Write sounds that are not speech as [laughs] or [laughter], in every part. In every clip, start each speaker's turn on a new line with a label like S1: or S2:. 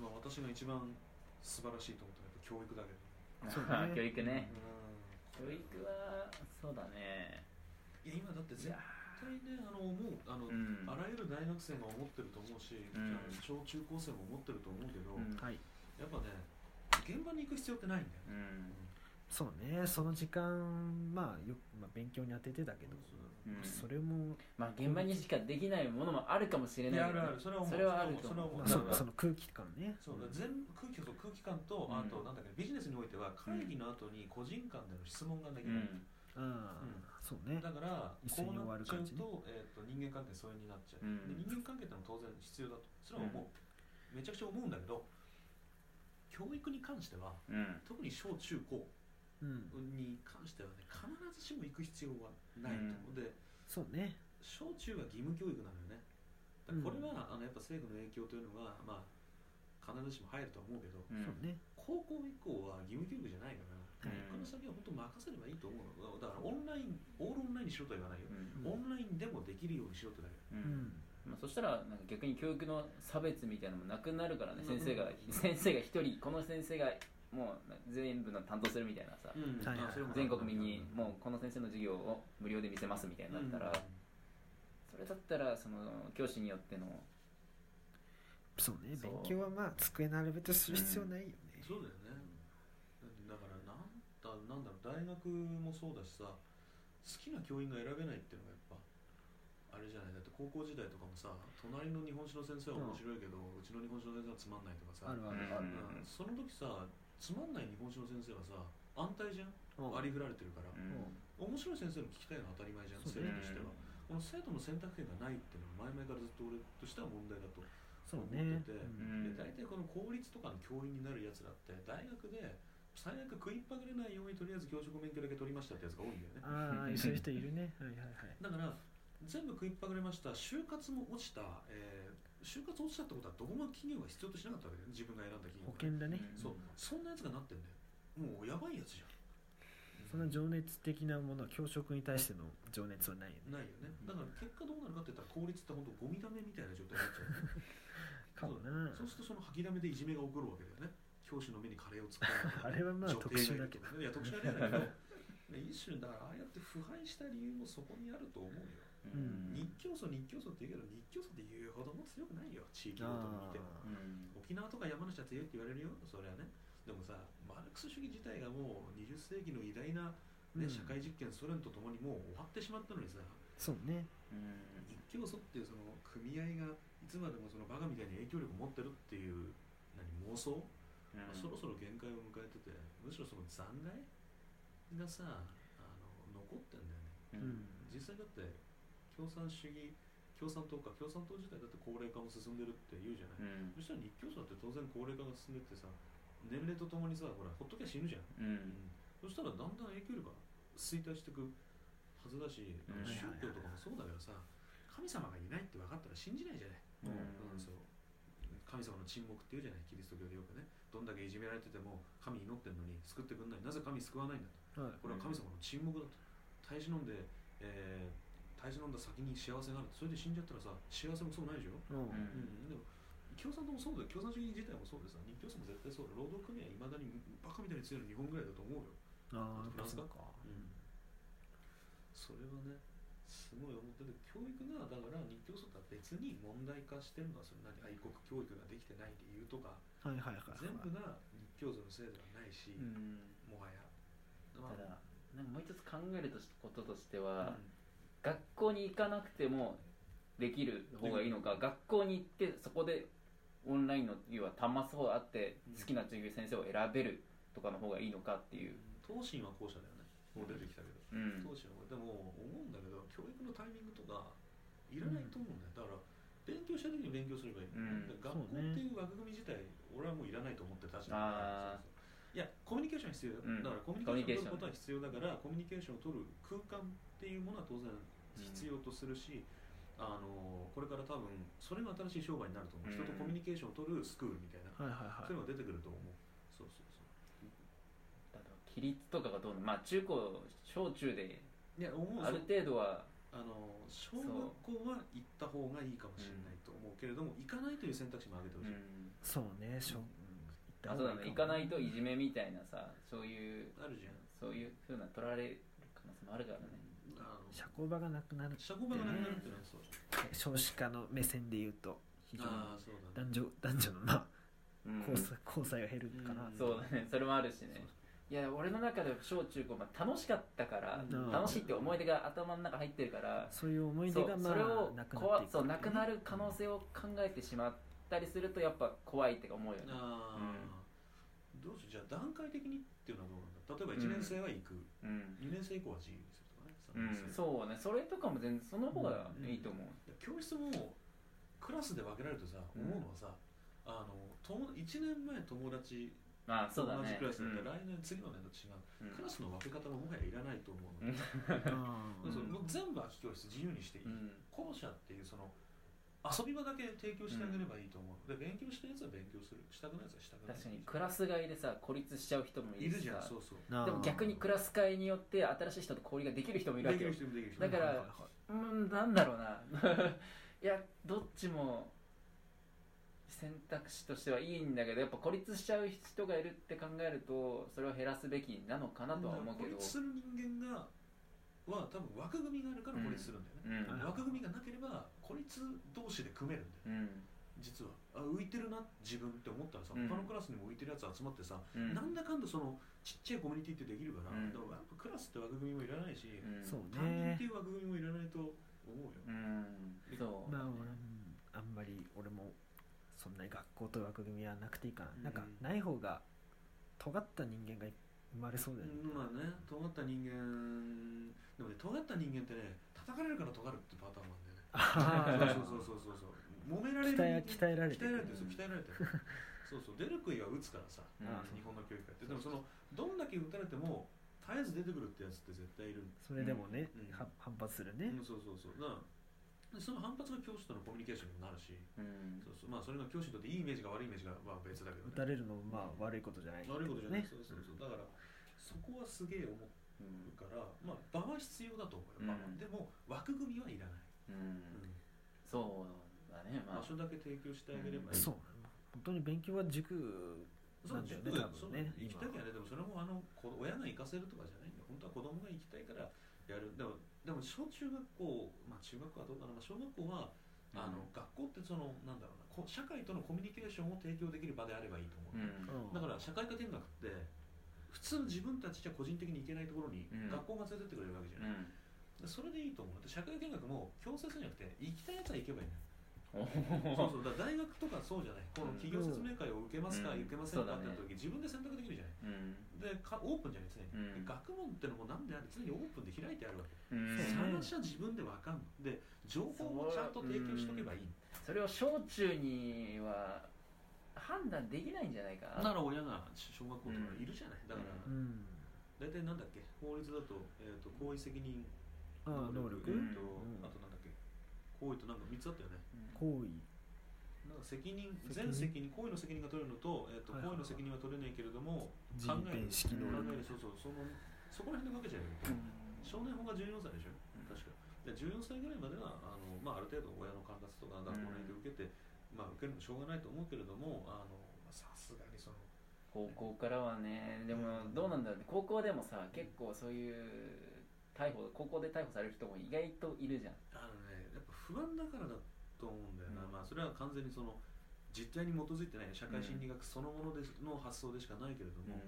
S1: まあ、私が一番素晴らしいと思ったのはやっぱ教育だけど。
S2: そうね。[laughs]
S3: 教育ね。
S1: う
S3: 教育はそうだね。
S1: んいや今だって絶対ねあの思うあの、
S3: うん。
S1: あらゆる大学生が思ってると思うし、
S3: うん。
S1: 小中高生も思ってると思うけど、
S3: うん。
S2: はい。
S1: やっぱね現場に行く必要ってないんだよ、
S3: うん
S2: そうねその時間まあよく、まあ、勉強に当ててたけど、
S3: うん。
S2: それも、
S3: まあ現場にしかできないものもあるかもしれ
S1: い。やあ
S3: ないけど
S1: るあるそれは思う。
S3: それはあると
S1: それは思う。
S2: まあ、そ
S1: だから
S2: その空気感ね。
S1: そうだ全部空気と空気感と、
S3: うん。
S1: あとなんだっけビジネスにおいては会議の後に個人間での質問ができる、
S3: うん。
S2: ああ、
S1: うん。
S2: そうね。
S1: だから
S2: 一斉に終わる
S1: こうなっちゃう
S2: 感じね。
S1: と,、えー、と人間関係疎遠になっちゃう、
S3: うん。
S1: で人間関係ってのは当然必要だと。それは思う、めちゃくちゃ思うんだけど教育に関しては
S3: うん。
S1: 特に小中高
S2: うん
S1: に関してはね必ずしも行く必要はないと思う、で
S2: そうね。
S1: 小中は義務教育なのよね。これは、あのやっぱ政府の影響というのがまあ必ずしも入るとは思うけど、
S3: うん。
S2: そうね。
S1: 高校以降は義務教育じゃないから、
S3: うん
S1: この先は本当任せればいいと思うの。だからオンラインオールオンラインにしろとは言わないよ、
S3: うん。
S1: オンラインでもできるようにしろってだけ
S3: う
S2: うん。ん
S3: まあ、そしたらなんか逆に教育の差別みたいなのもなくなるからね、
S1: うん。
S3: 先生が先生が一人この先生がもう全部の担当するみたいなさ、
S1: うん
S3: 全国民にもうこの先生の授業を無料で見せますみたいになったら、それだったらその教師によっての
S2: そうね
S3: そう。
S2: 勉強はまあ机並べてする必要ないよね、
S1: そうだよね、だからなんだなんだろう大学もそうだしさ好きな教員が選べないっていうのがやっぱあれじゃない。だって高校時代とかもさ隣の日本史の先生は面白いけど、うちの日本史の先生はつまんないとかさ
S2: あるあるある、
S1: うん。その時さつまんない日本史の先生はさ安泰じゃん？
S2: うん。
S1: 割り振られてるから、
S3: うん。
S1: 面白い先生の聞きたいのは当たり前じゃん生
S3: ね。
S1: 徒としては、この生徒の選択権がないっていうのは前々からずっと俺としては問題だと
S2: そうね。
S1: 思ってて、
S3: うん。
S1: で大体この公立とかの教員になるやつらって大学で最悪食いっぱぐれないようにとりあえず教職免許だけ取りましたってやつが多いんだよね。
S2: ああ [laughs] そういう人いるね。はいはいはい。
S1: だから全部食いっぱぐれました。就活も落ちた、えー就活落ちたってことはどこも企業が必要としなかったわけだよね。自分が選んだ企業
S2: 保
S1: が
S2: 険だね、
S3: うん。
S1: そう。そんなやつがなってんだよ。もうやばいやつじゃん。
S2: そんな情熱的なものは教職に対しての情熱はないよね。
S1: ないよね。だから結果どうなるかって言ったら公立って本当ゴミだめみたいな状態になっちゃう。よ [laughs] ね
S2: かもな。
S1: そう。するとその吐きだめでいじめが起こるわけだよね。教師の目にカレーを突っ込む。[laughs]
S2: あれはまあ特殊だけど。
S1: いや特殊な例だけど。ね [laughs] 一種だからああやって腐敗した理由もそこにあると思うよ
S3: うん。
S1: 日教組日教組って言うけど日教組って言うほども強くないよ。地域ごとに見ても。
S2: あ
S3: うん
S1: 沖縄とか山梨は強いって言われるよ。それはね。でもさマルクス主義自体がもう20世紀の偉大な、ね
S2: うん。
S1: 社会実験ソ連とともにもう終わってしまったのにさ。
S2: そうね。
S3: うん
S1: 日教組っていうその組合がいつまでもそのバカみたいに影響力を持ってるっていう何妄想、まあそろそろ限界を迎えててむしろその残骸がさあの残ってんだよね。
S3: う
S2: うんん。
S1: 実際だって共産主義共産党か共産党自体だって高齢化も進んでるって言うじゃない、
S3: うん。
S1: そしたら日教組だって当然高齢化が進んでってさ年齢とともにさほらほっときゃ死ぬじゃん、
S3: うん。
S1: そしたらだんだん影響力が衰退していくはずだし、
S3: うん。
S1: 宗教とかもそうだけどさ神様がいないって分かったら信じないじゃない、
S3: うん。
S1: うんそう。神様の沈黙っていうじゃないキリスト教でよくね。どんだけいじめられてても神祈ってんのに救ってくんない。なぜ神救わないんだと。
S2: はい。
S1: これは神様の沈黙だと。耐え忍んで、えー、耐え忍んだ先に幸せがある。それで死んじゃったらさ幸せもそうないでしょ、
S2: うん。
S3: うん。
S1: うん、でも共産党もそうだよ。共産主義自体もそうでさ日教組も絶対そうだ。労働組合いまだにバカみたいに強いの日本ぐらいだと思うよ。
S2: ああ
S1: フランスか
S2: か。
S1: うん。それはねすごい思ってて教育がだから日教組とは別に問題化してるのはそれ何愛国教育ができてない理由とか
S2: はいはいはいはい。
S1: 全部が日教組のせいではないし、
S3: うん。
S1: もはや、ま
S3: ただなんかもう一つ考えるとしこととしては、
S1: うん
S3: 学校に行かなくてもできる方がいいのか学校に行ってそこでオンラインの要は端末法あって
S1: うん。
S3: 好きな授業先生を選べるとかの方がいいのかっていう、
S1: 東進は後者だよね。もう出てきたけど。
S3: うん。
S1: 当時は。でも思うんだけど教育のタイミングとかいらないと思うんだよ。だから勉強したい時に勉強すればいい、
S3: うん。
S1: で学校っていう枠組み自体俺はもういらないと思ってたじゃん。
S3: あー。
S1: そうそういやコミュニケーションは必要よ、
S3: うん。
S1: だからコミュニケーションを取ることは必要だからコミュニケーションを取る空間っていうものは当然必要とするし、あのこれから多分それが新しい商売になると思う、
S3: うん。
S1: 人とコミュニケーションを取るスクールみたいな、
S2: はいはいはい。
S1: そういうのが出てくると思う。そうそうそ
S3: だから規律とかがどうなまあ中高小中で
S1: ういや思う
S3: ある程度は
S1: あの小学校は行った方がいいかもしれないと思うけれども、行かないという選択肢も挙げてほしい、
S3: うん。
S2: そうね。しょ、うん。
S3: あそうだね。行かないといじめみたいなさそういう
S1: あるじゃん、
S3: そういうふうな取られる可能性もあるからね。
S1: あの
S2: 社交場がなくなる
S1: 社交場がなくなるってのはそう
S2: 少子化の目線で言うと非常に。
S1: ああそうだね。
S2: 男女男女のまあ
S3: うん。
S2: 交際交際が減るかな、
S1: うん。
S3: そうだね。それもあるしね。いや俺の中で小中高、まあ、楽しかったから、
S1: うん。
S3: 楽しいって思い出が頭の中入ってるから、
S2: そういう思い
S3: そう
S2: 出がま
S3: それを
S2: あなくな
S3: 怖
S2: いく
S3: そうなくなる可能性を考えてしまったりするとやっぱ怖いって思うよね。
S1: ああ、どうしよう。じゃあ段階的にっていうのはどうなんだ？例えば1年生は行く、
S3: うん、
S1: 2年生以降は自由にするとかね
S3: うん、
S1: 3年生
S3: そうね。それとかも全然その方がいいと思う、
S1: 教室もクラスで分けられるとさ思うのはさ、あの友1年前友達
S3: あそうだね。
S1: 同じクラスだって、
S3: うん。
S1: 来年次の年と違う、
S3: うん。
S1: クラスの分け方ももはやいらないと思うの、
S3: うん。
S2: あ [laughs] ー
S1: そうもう全部空き教室自由にしていい、
S3: うん。
S1: 校舎っていうその遊び場だけ提供してあげればいいと思う、で勉強したやつは勉強する。したくないやつはしたくない
S3: 確かにクラス替えでさ孤立しちゃう人もい
S1: いるじゃん。そうそう。
S3: でも逆にクラス替えによって新しい人と交流ができる人もいるわ
S1: でき
S3: けよ
S1: る人もできる人も
S3: だから
S2: はいはいはい。
S3: うんなんだろうな。[laughs] いやどっちも選択肢としてはいいんだけどやっぱ孤立しちゃう人がいるって考えるとそれを減らすべきなのかなとは思うけど。
S1: 孤立する人間がは多分枠組みがあるから孤立するんだよね、
S3: うん。
S2: あ
S1: 枠組みがなければ孤立同士で組めるんだよ
S3: うん。
S1: 実は。あ浮いてるな自分って思ったらさ、
S3: うん。
S1: 他のクラスにも浮いてるやつ集まってさ、
S3: うん。
S1: なんだかんだそのちっちゃいコミュニティってできるから、
S3: うん。
S1: だからやっぱクラスって枠組みもいらないし、担任
S2: ね。
S1: っていう枠組みもいらないと思うよ、
S3: うん。そう。
S2: まああんまり俺もそんなに学校と枠組みはなくていいかな、
S1: うん。
S2: なんかない方が尖った人間が生まれそうだよね、
S1: うんまあね尖った人間。でもね尖った人間ってね叩かれるから尖るってパターンもあるんだよね。
S2: あ
S1: そうそうそうそうそう。揉められる。
S2: 鍛え鍛えられて
S1: 鍛えられてるそう鍛えられてる。そうそう出る杭は打つからさ
S3: うん。
S2: あ
S1: 日本の教育界って。でもそのどんだけ打たれても絶えず出てくるってやつって絶対いる。ん
S2: それでもね、
S1: うん。
S2: は反発するね、
S1: うん、そうそうそう。だからでその反発が教師とのコミュニケーションにもなるし、
S3: うん。
S1: そうそう。まあそれが教師にとっていいイメージが悪いイメージがまあ別だけど、ね、
S2: 打たれるのもまあ悪いことじゃない、
S1: 悪いことじゃない、
S2: ね
S1: そうそうそう。だからそこはすげえ思う
S3: うん
S1: からまあ場は必要だと思うよ、場は
S3: うん
S1: でも枠組みはいらない、
S3: うん。
S1: うん。
S3: そうだねまあ。
S1: 場所だけ提供してあげればいい、
S2: そう。本当に勉強は塾
S1: そう
S2: なんだよね
S1: 塾
S2: 多分ね
S1: 行きたきゃねでもそれもあのこ親が行かせるとかじゃないんだよ。本当は子供が行きたいからやる。でもでも小中学校まあ中学校はどうかな、まあ、小学校はあの、学校ってそのなんだろうなこ社会とのコミュニケーションを提供できる場であればいいと思う、
S3: うん。
S2: うん。
S1: だから社会科見学って普通自分たちじゃ個人的に行けないところに
S3: うん。
S1: 学校が連れてってくれるわけじゃない、
S3: うん。
S1: でそれでいいと思う。で社会見学も強制するんじゃなくて行きたいやつは行けばいいのよ。
S3: お [laughs]
S1: そうそうだから大学とかそうじゃない。この企業説明会を受けますか、
S3: うん。
S1: 受けませんかって時、自分で選択できるじゃない。
S3: うん。
S1: でかオープンじゃない常に、
S3: うん。
S1: で学問ってのも何であれ常にオープンで開いてあるわけ、
S3: うん。
S1: 話は自分で分かんの。で情報をちゃんと提供しとけばいい、
S3: それを小中には判断できないんじゃないか
S1: だから親が小学校とかいるじゃない、だから、
S2: う
S3: うん。
S1: 大体なんだっけ法律だと,、えー、と行為責任
S2: ああ能力、
S3: うん
S1: えーとあとなんだっけ行為となんか3つあったよね
S2: 行為。
S1: なんか責任全責任行為の責任が取れるのと,、えーと行為の責任は取れないけれども
S2: 人権識能力。
S1: 考えるそうそうそのそこら辺で分けちゃうよ少年法が14歳でしょ？確か。で14歳ぐらいまではあの、まあ、ある程度親の管轄とか学校の影響を受けて、まあ、受けるのもしょうがないと思うけれどもさすがにその
S3: 高校からはねでもどうなんだろう。ね高校でもさ結構そういう逮捕高校で逮捕される人も意外といるじゃん。
S1: あのねやっぱ不安だからだと思うんだよな、
S3: うん。
S1: まあそれは完全にその実態に基づいてない社会心理学そのものでの発想でしかないけれども、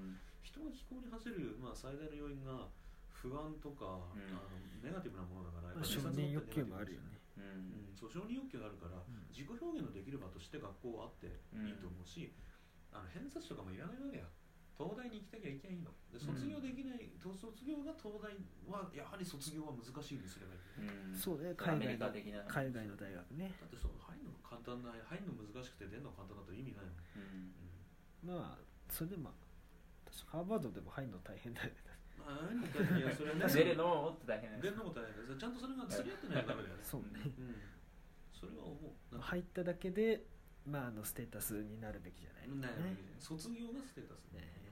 S1: 人が気候に走る、まあ、最大の要因が不安とか、
S3: うん。
S1: あのネガティブなものだからやっぱ
S2: まあ承認欲求もあるよね。
S3: うん。
S1: うん、そう承認欲求があるから、
S2: ん。
S1: 自己表現のできる場として学校はあっていいと思うし、あの偏差値とかもいらないわけよ東大に行きたきゃ行きゃいいの。で卒業できない、と卒業が東大はやはり卒業は難しいにすればいい、
S3: うん。
S2: そうね海外の
S3: カ的な。
S2: 海外の大学ね。
S1: だってそう入るの簡単な入るの難しくて出るの簡単だと意味ないもん、
S3: うん。
S2: まあそれでまあ確かハーバードでも入るの大変だよね。
S1: まあ、入るの大変いやそれはね。[laughs]
S3: 出るのももっと大変
S1: 出るのも大変ですちゃんとそれが釣り合ってないとダメだよね、[laughs]
S2: そうね。
S1: うん、それは思う。
S2: 入っただけでまああのステータスになるべきじゃない。
S1: な
S2: ね。
S1: 卒業がステータスね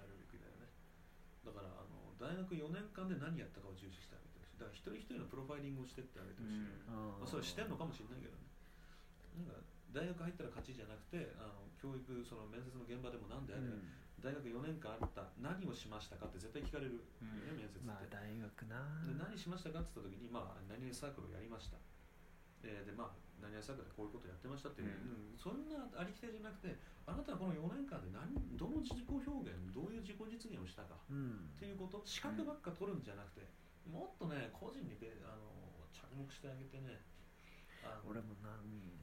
S1: だからあの大学4年間で何やったかを重視してあげてほしい。だから一人一人のプロファイリングをしてってあげてほしい、
S3: うん。
S2: あ
S1: まあ、それしてんのかもしれないけどね。なんか大学入ったら勝ちじゃなくてあの教育その面接の現場でも何であれ、
S2: うん。
S1: 大学4年間あった何をしましたかって絶対聞かれるよね、面接って、
S2: まあ大学な。
S1: で何しましたかって言った時に、まあ、何々サークルをやりました。えーで、まあ、何々サークルでこういうことやってましたっていう、うん。そんなありきたりじゃなくて、あなたはこの4年間で何どの自己表現、どういう自己実現をしたか
S2: うん。
S1: っていうこと、資格ばっか取るんじゃなくて、もっとね、個人にべあの着目してあげてね、あの
S2: 俺もな、うん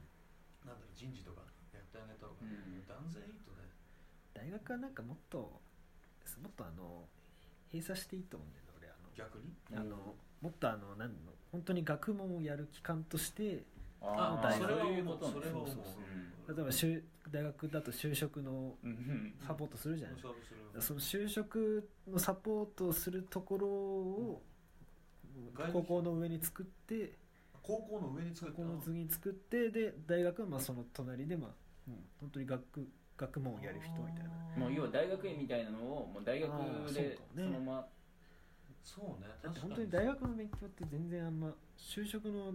S1: なんだろう、人事とかやってあげた方が、
S3: うん。
S1: 断然いいとね。
S2: 大学はなんかもっともっとあの閉鎖していいと思うんだよね俺あの。
S1: 逆に？
S2: あのもっとあの何の？本当に学問をやる機関として
S3: ああ
S2: 大学。
S3: それはいうことね。
S1: それは思う。
S2: そうそう。
S3: そう
S2: 例えば就大学だと就職の
S3: うん。
S2: サポートするじゃない、
S1: サービスする
S2: その就職のサポートをするところを
S1: 外
S2: 高校の上に作って
S1: 高校の上に作った。
S2: 高校の次に作ってで大学はまあその隣でまあ、うん、本当に学学問をやる人みたいな。
S3: もう要は大学院みたいなのをもう大学で
S2: そ
S3: のまま
S1: そうね、
S2: だって
S1: 確か
S2: 本当に大学の勉強って全然あんま就職の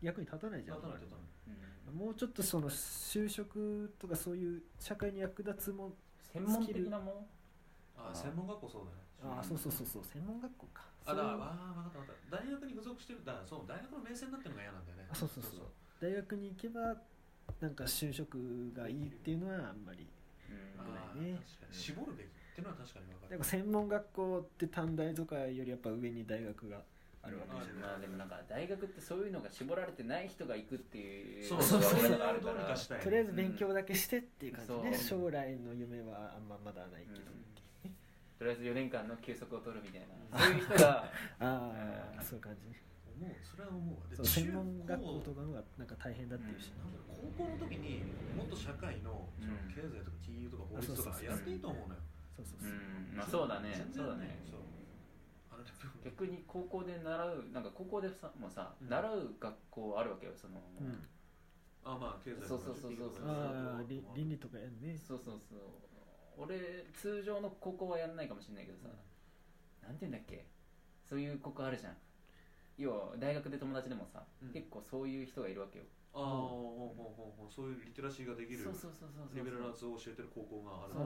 S2: 役に立たないじゃん。
S1: 立たない立たない。
S3: うん
S2: もうちょっとその就職とかそういう社会に役立つもん
S3: 専門的なも
S1: あ専門学校そうだね。
S2: ああそうそうそうそう専門学校か。
S1: あだから
S2: そう
S1: あ分かった分かった。大学に付属してるだそう大学の名声になってるのが嫌なんだよね。
S2: あそうそう。そう大学に行けばなんか就職がいいっていうのはあんまり
S3: うん。
S1: あー
S2: ぐらいね
S1: 確かに。絞るべきっていうのは確かに分かる。
S2: でも専門学校って短大とかよりやっぱ上に大学があるわけじゃん。
S3: まあでもなんか大学ってそういうのが絞られてない人が行くっていう
S1: そう
S2: そうそう。
S3: いうのがあるから。
S2: とりあえず勉強だけしてっていう感じで、
S3: そう。
S2: 将来の夢はあんままだないけど、
S3: う。ん。とりあえず4年間の休息を取るみたいな。そういう人が
S2: ああ、
S3: うん
S2: そういう感じ。
S1: 思う。それは思う
S2: そう
S1: 中
S2: 専門学校と
S1: 高
S2: かのがなんか大変だっていうし、
S1: なん。だろう高校の時にもっと社会のその
S3: うん。
S1: 経済とか金融とか法律と
S2: あそうそうそう。
S1: かやっていいと思うのよ
S2: そうそう
S3: う
S2: そう、
S3: んまあそう。だね。そうだね。
S1: そう。
S3: 逆に高校で習うなんか高校でさもうさ、
S1: うん。
S3: 習う学校あるわけよその、
S2: うん。
S1: あまあ経済
S3: そうそうそうそう。
S2: ああり倫理とかやんね。
S3: そうそうそう。俺通常の高校はやんないかもしれないけどさ、なんて言うんだっけ？そういう高校あるじゃん。要は大学で友達でもさ、
S1: うん。
S3: 結構そういう人がいるわけよ。
S1: ああほうほうほうほう。そういうリテラシーができる
S3: そうそうそうそうそう。
S1: リベラルアーツを教えてる高校がある
S3: そう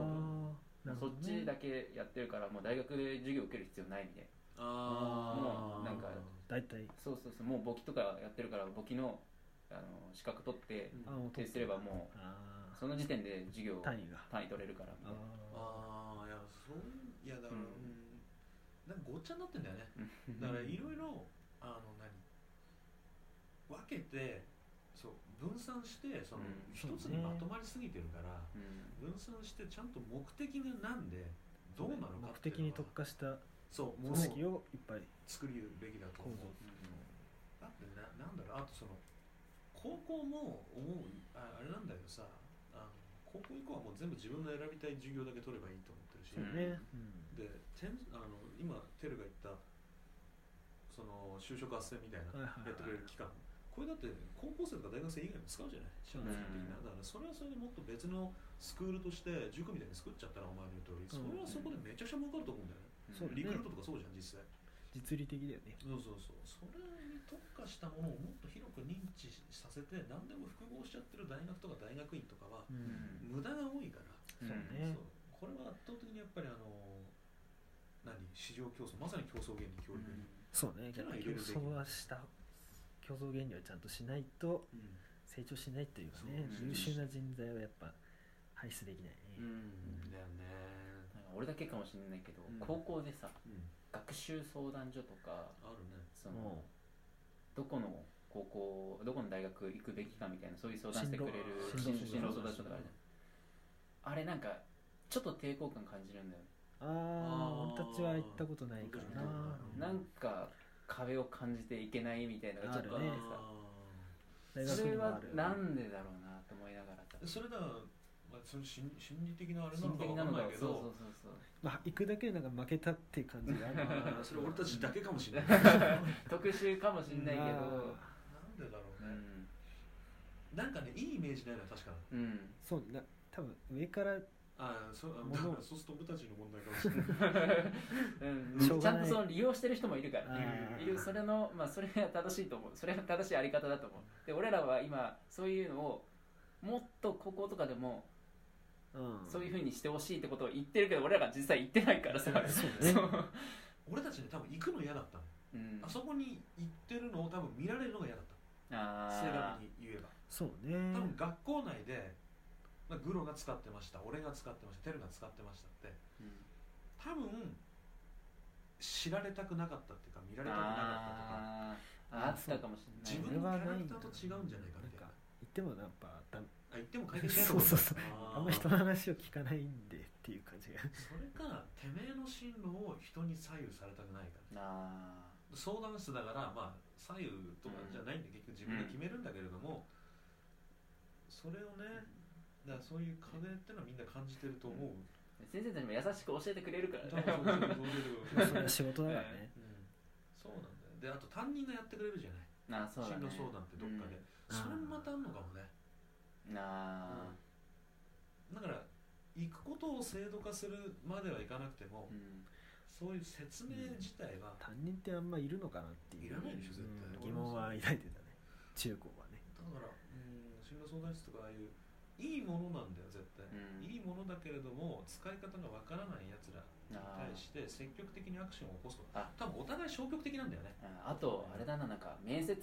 S2: ああなる
S3: そっちだけやってるからもう大学で授業受ける必要ないみたいな。
S1: ああ
S3: もうなんか
S2: 大体。
S3: そうそうそうもう簿記とかやってるから簿記のあの資格取って提出すればもう
S2: あ
S3: その時点で授業
S2: あ単位が。
S3: 単位取れるからみたいな。
S2: あ
S1: ああいやそういやだから、
S3: う
S1: うんん。なんかごっちゃになってんだよね。
S3: うん。
S1: だからいろいろあの何？分けて分散してその
S3: うん。
S1: 一つにまとまりすぎてるから、
S3: うん
S1: 分散してちゃんと目的がなんでどうなのか
S2: 目的に特化した
S1: そうも
S2: 組織をいっぱい
S1: 作るべきだと思う。だってななんだろうあとその高校も思うああれなんだけどさあの高校以降はもう全部自分の選びたい授業だけ取ればいいと思ってるし、
S3: うん
S2: ね、うん。
S1: でてんあの今テルが言ったその就職斡旋みたいなやってくれる期間これだって高校生とか大学生以外も使うじゃない？社会的な、だからそれはそれでもっと別のスクールとして塾みたいに作っちゃったらお前の言う通りそれはそこでめちゃくちゃ儲かると思うんだよね、
S2: そう
S1: リクルートとかそうじゃん実際。
S2: 実利的だよね。
S1: そうそうそうそれに特化したものをもっと広く認知させて何でも複合しちゃってる大学とか大学院とかは無駄が多いから、
S2: そうね。
S1: そう。これは圧倒的にやっぱりあの何？市場競争。まさに競争原理教育に、
S2: そうね。
S1: ってのは入れ
S2: 競
S1: るべき。
S2: 争はした競争原理はちゃんとしないと
S1: うん。
S2: 成長しないというかね
S3: そう
S2: 優秀な人材はやっぱ排出できない。ね、
S1: だよね、
S3: 俺だけかもしれないけど、
S1: うん。
S3: 高校でさ
S1: うん、
S3: 学習相談所とか
S1: あるね。
S3: その
S2: も
S3: どこの高校どこの大学行くべきかみたいなそういう相談してくれる
S2: 進路
S3: 進進路相談所とかあるじゃん。あれなんかちょっと抵抗感感じるんだよ。ね
S2: うああ俺たちは行ったことないからな
S3: なんか壁を感じていけないみたいなのがちょっとあってさ、
S2: 大
S3: それはなんでだろうなと思いながら。さ
S1: それだ、まあ、その心心理的なあれな
S3: 心
S1: のか
S3: 的なのが
S1: わかんないけど。
S3: そうそうそうそう。
S2: まあ行くだけでなんか負けたっていう感じがある
S1: それ俺たちだけかもしれない。[laughs]
S3: 特殊かもしんないけど。
S1: なんでだろう
S3: う
S1: ね、
S3: ん。
S1: なんかねいいイメージないのは確か
S3: うん。
S2: そうな多分上から
S1: あああそう。あ
S2: もの
S1: だからそうすると俺たちの問題かもしれない。
S3: うん。ちゃんとその利用してる人もいるからいるそれのまあそれが正しいと思う。それが正しいあり方だと思う。で俺らは今そういうのをもっと高校とかでも
S2: うん。
S3: そういうふうにしてほしいってことを言ってるけど俺らが実際言ってないからさ。
S2: そうね。[laughs]
S3: そう。
S1: 俺たちね多分行くの嫌だったの、
S3: うん。
S1: あそこに行ってるのを多分見られるのが嫌だった正
S3: あ
S1: 確に言えば。
S2: そうね。
S1: 多分学校内で、まあ、グロが使ってました俺が使ってましたテルが使ってましたって。
S3: ーうん
S1: 多分知られたくなかったっていうか見られたくなかったとか
S3: あったかもしれない。
S1: 自分のキャラクターと違うんじゃないかみたいな
S2: 言ってもやっぱだ
S1: あ言っても解決しない
S2: そうそうそう。
S1: あ
S2: んま人の話を聞かないんでっていう感じが。
S1: それかてめえの進路を人に左右されたくないから。
S3: あ
S1: 相談室だからまあ左右とかじゃないんで、結局自分で決めるんだけれども、それをねだからそういう壁ってのはみんな感じてると思う、
S3: ー先生たちも優しく教えてくれるから
S1: 多
S3: ね
S1: 分そ
S2: 仕事だからね。
S1: うん。そうなんだよ。であと担任がやってくれるじゃない。
S3: あそうだね。
S1: 進路相談ってどっかで、
S2: うん。
S1: それもまたあんのかもね。
S3: なあ。
S1: だから行くことを制度化するまではいかなくても、
S3: うん。
S1: そういう説明自体は、
S2: 担任ってあんまいるのかなっていう。
S1: いらないでしょ絶対。
S2: うん。疑問は抱いてたね。中高はね。
S1: だからうん進路相談室とかああいういいものなんだよ絶対、
S3: うん。
S1: いいものだけれども使い方がわからないやつらに対して積極的にアクションを起こすこと。
S3: あ。
S1: 多分お互い消極的なんだよね。
S3: ああとあれだななんか面接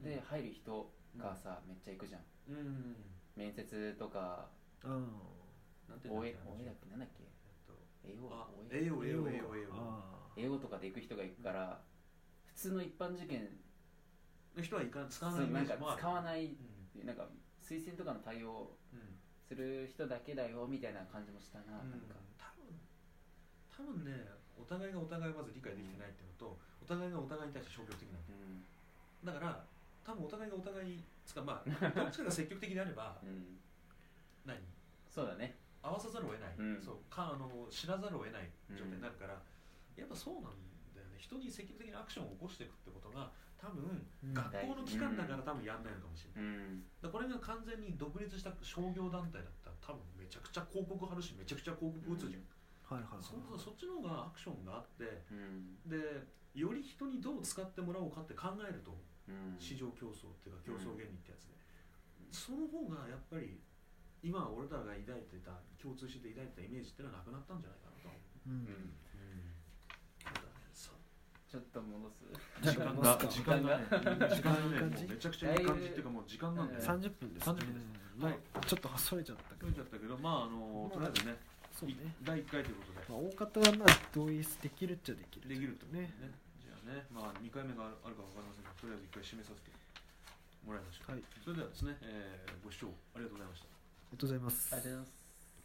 S3: で入る人がさめっちゃ行くじゃん。
S1: うん
S3: 面接とか
S2: あ
S1: なんていうんだっけ
S3: だっけなんだっけ？
S1: えっと。
S3: 英語
S1: あ
S3: 応援
S1: 栄養栄養栄養栄養
S2: あ
S3: 英語とかで行く人が行くから普通の一般受験
S1: の人はいかん使わ
S3: そ
S1: ない
S3: 使わない
S1: うん。
S3: なんか推薦とかの対応
S1: うん
S3: する人だけだよみたいな感じもしたな,、なんか。
S1: 多分多分ねお互いがお互いをまず理解できてないっていうのとお互いがお互いに対して消極的なんだ
S3: うん。
S1: だから多分お互いがお互いつかまあどっちかが積極的であれば [laughs]
S3: うん。
S1: 何？
S3: そうだね。
S1: 合わさざるを得ない、
S3: うん。
S1: そうかあの知らざるを得ない状態になるから、やっぱそうなんだよね。人に積極的にアクションを起こしていくってことが多分
S2: うん。
S1: 学校の期間だから多分やんないのかもしれない、
S3: うん。
S1: だこれが完全に独立した商業団体だったら多分めちゃくちゃ広告貼るしめちゃくちゃ広告打つじゃん、
S2: はいはいはい
S1: そそっちの方がアクションがあって
S3: うん。
S1: でより人にどう使ってもらおうかって考えると市場競争っていうか競争原理ってやつで、その方がやっぱり今俺らが抱いてた共通して抱いてたイメージってのはなくなったんじゃないかなと思う、
S2: うん
S3: ちょっと戻す。
S1: 時間が。時間がね。時間がねめちゃくちゃいい感じっていうかもう時間なんで、ね、
S2: 30分です。ね
S1: 30分です。
S2: うんまあちょっとそれちゃったけど。
S1: 取れちゃったけどまああのとりあえずね
S2: そうね。
S1: 第1回ということで。
S2: まあ大方はまあ同意できるっちゃできる。
S1: できると。
S2: ね。
S1: ねじゃあねまあ2回目があるかわかりませんがとりあえず1回締めさせてもらいましょう、
S2: はい。
S1: それではですね、えーご視聴ありがとうございました。
S2: ありがとうございます。
S3: ありがとうございます